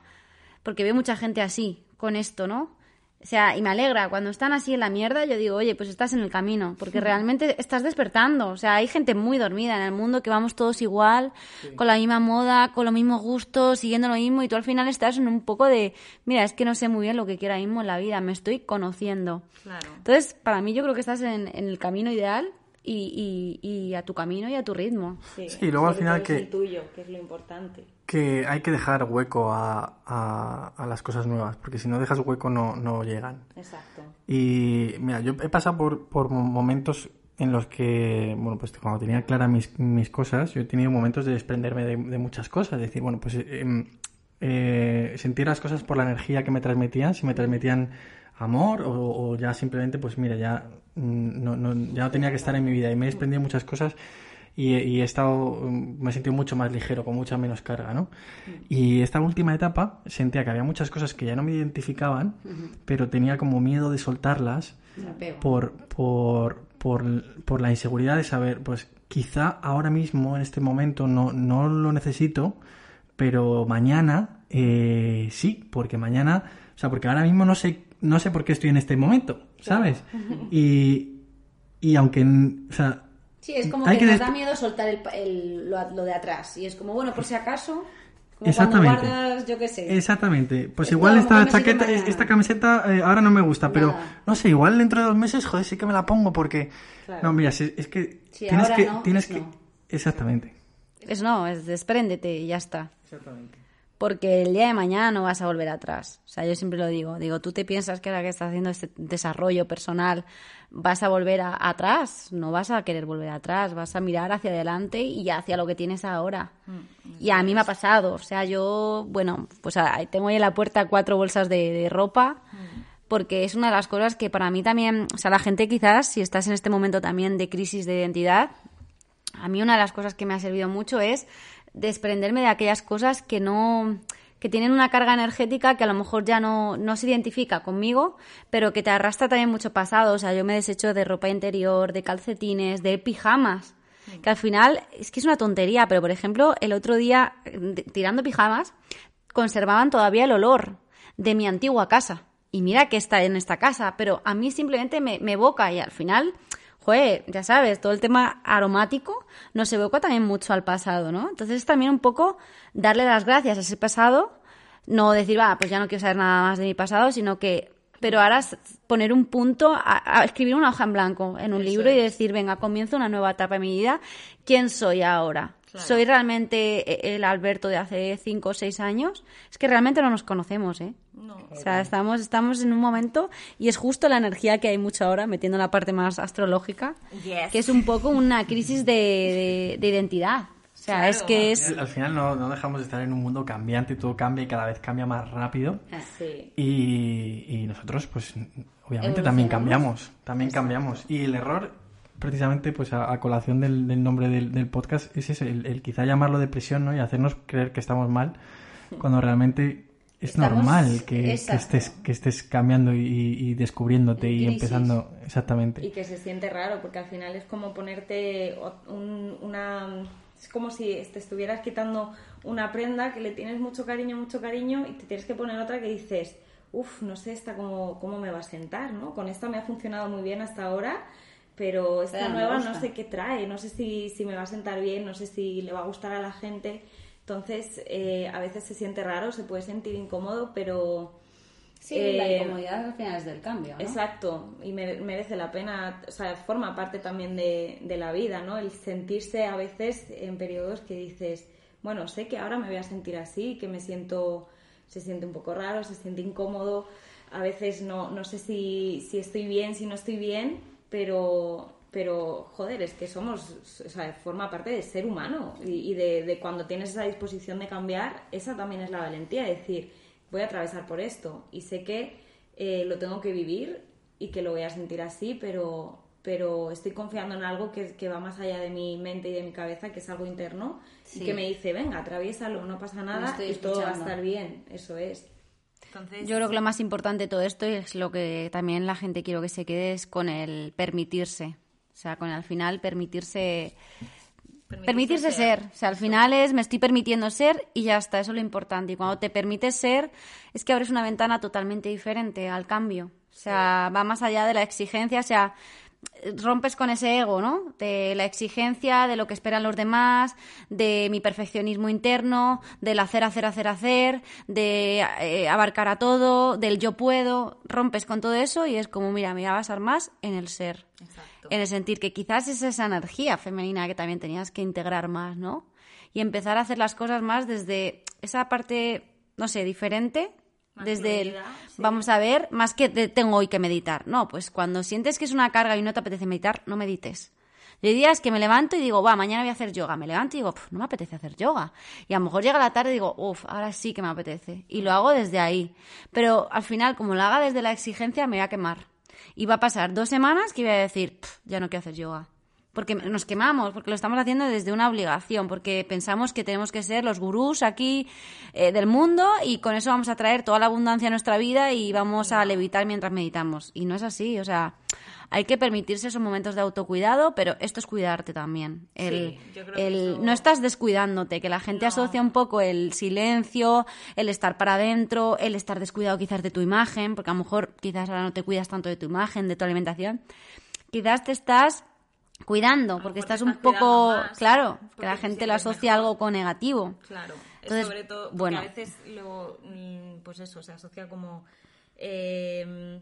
porque veo mucha gente así, con esto, ¿no? O sea, y me alegra, cuando están así en la mierda, yo digo, oye, pues estás en el camino, porque realmente estás despertando. O sea, hay gente muy dormida en el mundo que vamos todos igual, con la misma moda, con los mismos gustos, siguiendo lo mismo, y tú al final estás en un poco de, mira, es que no sé muy bien lo que quiero ahora mismo en la vida, me estoy conociendo. Claro. Entonces, para mí yo creo que estás en el camino ideal y, y, a tu camino y a tu ritmo. Sí, y luego al final que... Es tuyo, que es lo importante. Que hay que dejar hueco a, a, las cosas nuevas, porque si no dejas hueco no, no llegan. Exacto. Y mira, yo he pasado por, por momentos en los que, bueno, pues cuando tenía claras mis, mis cosas, yo he tenido momentos de desprenderme de, muchas cosas, decir, bueno, pues eh, eh, sentir las cosas por la energía que me transmitían, si me transmitían amor o, ya simplemente, pues mira, ya mm, no, no, ya no tenía que estar en mi vida y me he desprendido muchas cosas y, he estado, mm, me he sentido mucho más ligero, con mucha menos carga, ¿no? Y esta última etapa sentía que había muchas cosas que ya no me identificaban, pero tenía como miedo de soltarlas por, por, por, por, la inseguridad de saber, pues quizá ahora mismo, en este momento, no, no lo necesito, pero mañana eh, sí, porque mañana, o sea, porque ahora mismo no sé no sé por qué estoy en este momento, ¿sabes? Y, y aunque, o sea... Sí, es como que, nos da miedo soltar el, lo, de atrás. Y es como, bueno, por si acaso... Como Exactamente. Cuando guardas, yo qué sé. Exactamente. Pues igual esta chaqueta, esta camiseta eh, ahora no me gusta, pero no sé, igual dentro de dos meses, joder, sí que me la pongo porque... No, mira, es, que tienes que... tienes pues que... Exactamente. Es no, es despréndete y ya está. Exactamente porque el día de mañana no vas a volver atrás. O sea, yo siempre lo digo, digo, tú te piensas que ahora que estás haciendo este desarrollo personal vas a volver atrás, no vas a querer volver atrás, vas a mirar hacia adelante y hacia lo que tienes ahora. Mm, y a mí me ha pasado, o sea, yo, bueno, pues tengo ahí en la puerta cuatro bolsas de, ropa. Mm. Porque es una de las cosas que para mí también, o sea, la gente quizás, si estás en este momento también de crisis de identidad, a mí una de las cosas que me ha servido mucho es desprenderme de aquellas cosas que no que tienen una carga energética que a lo mejor ya no, no se identifica conmigo, pero que te arrastra también mucho pasado. O sea, yo me desecho de ropa interior, de calcetines, de pijamas, que al final es que es una tontería, pero por ejemplo, el otro día, tirando pijamas, conservaban todavía el olor de mi antigua casa. Y mira que está en esta casa, pero a mí simplemente me, me evoca y al final joder, ya sabes, todo el tema aromático nos evoca también mucho al pasado, ¿no? Entonces es también un poco darle las gracias a ese pasado, no decir, va, pues ya no quiero saber nada más de mi pasado, sino que, pero ahora poner un punto, a, escribir una hoja en blanco en un libro y decir, venga, comienzo una nueva etapa de mi vida, ¿quién soy ahora? ¿Soy realmente el Alberto de hace cinco o seis años? Es que realmente no nos conocemos, ¿eh? No. O sea, estamos, estamos en un momento y es justo la energía que hay mucho ahora, metiendo la parte más astrológica, que es un poco una crisis de, de, identidad. O sea, es que es... Al final no, no, dejamos de estar en un mundo cambiante, todo cambia y cada vez cambia más rápido. Sí. Y, y nosotros, pues, obviamente también cambiamos, también cambiamos. Y el error precisamente, pues a, colación del, nombre del, podcast, es ese, el, quizá llamarlo depresión, ¿no? Y hacernos creer que estamos mal, cuando realmente es normal que, estés, que estés cambiando y, descubriéndote y empezando exactamente. Y que se siente raro, porque al final es como ponerte una... Es como si te estuvieras quitando una prenda que le tienes mucho cariño, mucho cariño, y te tienes que poner otra que dices, uff, no sé esta cómo, cómo me va a sentar, ¿no? Con esta me ha funcionado muy bien hasta ahora, pero esta nueva no sé qué trae, no sé si, si me va a sentar bien, no sé si le va a gustar a la gente. Entonces, eh, a veces se siente raro, se puede sentir incómodo, pero... Sí, la eh, incomodidad al final es del cambio, ¿no? Exacto, y merece la pena, o sea, forma parte también de, de la vida, ¿no? El sentirse a veces en periodos que dices, bueno, sé que ahora me voy a sentir así, que me siento, se siente un poco raro, se siente incómodo, a veces no, no sé si, si estoy bien, si no estoy bien, pero, pero joder, es que somos, o sea, forma parte de ser humano. Y, de, cuando tienes esa disposición de cambiar, esa también es la valentía, es decir, voy a atravesar por esto. Y sé que eh, lo tengo que vivir y que lo voy a sentir así, pero, pero estoy confiando en algo que, que va más allá de mi mente y de mi cabeza, que es algo interno y que me dice, venga, atraviésalo, no pasa nada y todo va a estar bien, eso es. Yo creo que lo más importante de todo esto y es lo que también la gente quiero que se quede es con el permitirse. O sea, con al final permitirse permitirse, ser. O sea, al final es me estoy permitiendo ser y ya está, eso es lo importante. Y cuando te permites ser, es que abres una ventana totalmente diferente al cambio. O sea, va más allá de la exigencia. O sea, rompes con ese ego, ¿no? De la exigencia, de lo que esperan los demás, de mi perfeccionismo interno, del hacer, hacer, hacer, hacer, de eh, abarcar a todo, del yo puedo. Rompes con todo eso y es como, mira, me voy a basar más en el ser. En el sentir que quizás es esa energía femenina que también tenías que integrar más, ¿no? Y empezar a hacer las cosas más desde esa parte, no sé, diferente desde el, vamos a ver, más que tengo hoy que meditar. No, pues cuando sientes que es una carga y no te apetece meditar, no medites. Yo hay días que me levanto y digo, va, mañana voy a hacer yoga. Me levanto y digo, no me apetece hacer yoga. Y a lo mejor llega la tarde y digo, uff, ahora sí que me apetece. Y lo hago desde ahí. Pero al final, como lo haga desde la exigencia, me voy a quemar. Y va a pasar dos semanas que voy a decir, ya no quiero hacer yoga porque nos quemamos, porque lo estamos haciendo desde una obligación, porque pensamos que tenemos que ser los gurús aquí eh, del mundo y con eso vamos a traer toda la abundancia a nuestra vida y vamos a levitar mientras meditamos. Y no es así, o sea, hay que permitirse esos momentos de autocuidado, pero esto es cuidarte también. El, el No estás descuidándote, que la gente asocia un poco el silencio, el estar para adentro, el estar descuidado quizás de tu imagen, porque a lo mejor quizás ahora no te cuidas tanto de tu imagen, de tu alimentación. Quizás te estás cuidando, porque, estás un poco, claro, que la gente lo asocia algo con negativo. Claro, Entonces, sobre todo, bueno. a veces lo, mm, pues eso, se asocia como eh,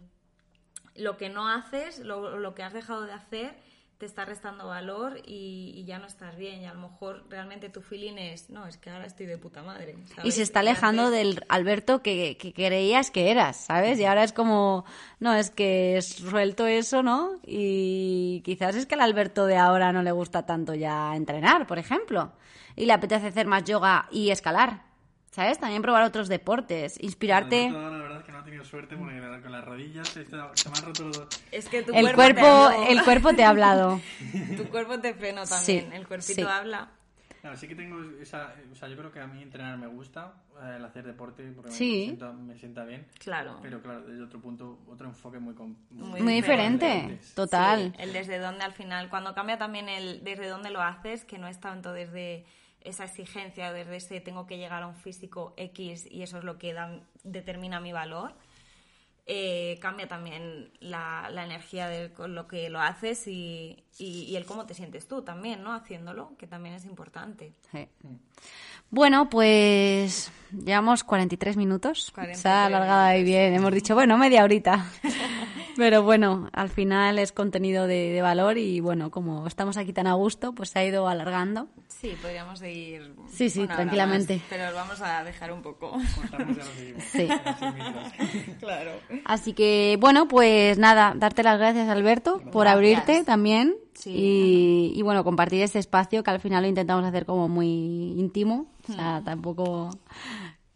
lo que no haces, lo, lo que has dejado de hacer te está restando valor y, ya no estás bien. Y a lo mejor realmente tu feeling es, no, es que ahora estoy de puta madre. Y se está alejando del Alberto que, que, creías que eras, ¿sabes? Y ahora es como, no, es que es suelto eso, ¿no? Y quizás es que al Alberto de ahora no le gusta tanto ya entrenar, por ejemplo. Y le apetece hacer más yoga y escalar. ¿Sabes? También probar otros deportes, inspirarte. la verdad es que no he tenido suerte porque con las rodillas se, me han roto los... Es que tu el cuerpo, el cuerpo te ha hablado. tu cuerpo te frenó también, el cuerpito habla. Claro, sí que tengo esa, o sea, yo creo que a mí entrenar me gusta, el hacer deporte porque me, sienta, me, sienta, bien. Claro. Pero claro, desde otro punto, otro enfoque muy muy, muy diferente, total. el desde dónde al final, cuando cambia también el desde dónde lo haces, que no es tanto desde esa exigencia desde ese tengo que llegar a un físico X y eso es lo que determina mi valor, eh, cambia también la, energía de con lo que lo haces y, y, el cómo te sientes tú también, ¿no? Haciéndolo, que también es importante. Bueno, pues llevamos 43 minutos. Se ha alargado ahí bien. Hemos dicho, bueno, media horita. Pero bueno, al final es contenido de, valor y bueno, como estamos aquí tan a gusto, pues se ha ido alargando. Sí, podríamos ir. Sí, sí, tranquilamente. pero vamos a dejar un poco. sí. claro. Así que bueno, pues nada, darte las gracias Alberto por abrirte también. Y, y, bueno, compartir este espacio que al final lo intentamos hacer como muy íntimo. O sea, tampoco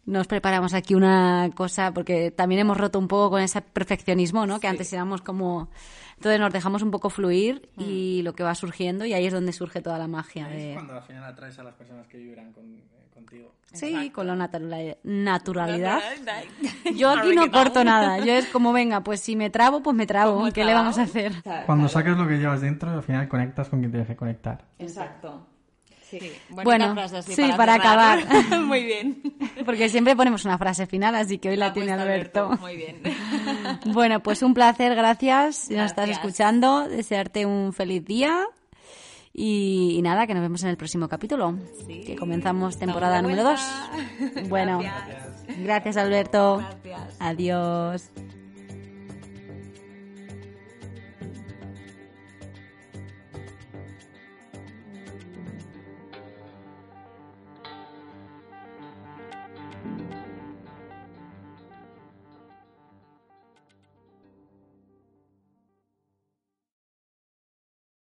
nos preparamos aquí una cosa, porque también hemos roto un poco con ese perfeccionismo, ¿no? Que antes éramos como... Entonces nos dejamos un poco fluir y lo que va surgiendo y ahí es donde surge toda la magia. Es de... cuando al final atraes a las personas que vibran con, contigo. Sí, con la naturali- naturalidad. Yo aquí no corto nada. Yo es como, venga, pues si me trabo, pues me trabo. ¿Qué le vamos a hacer? Cuando sacas lo que llevas dentro, al final conectas con quien tienes que conectar. Exacto. Sí. Bueno, frase así sí, para acabar. Muy bien. Porque siempre ponemos una frase final, así que hoy la tiene puesto Alberto. Muy bien. Bueno, pues un placer, gracias. Si nos estás escuchando, desearte un feliz día. Y, y nada, que nos vemos en el próximo capítulo. Que comenzamos temporada número vuelta. 2. Bueno, Gracias. gracias Alberto. Gracias. Adiós.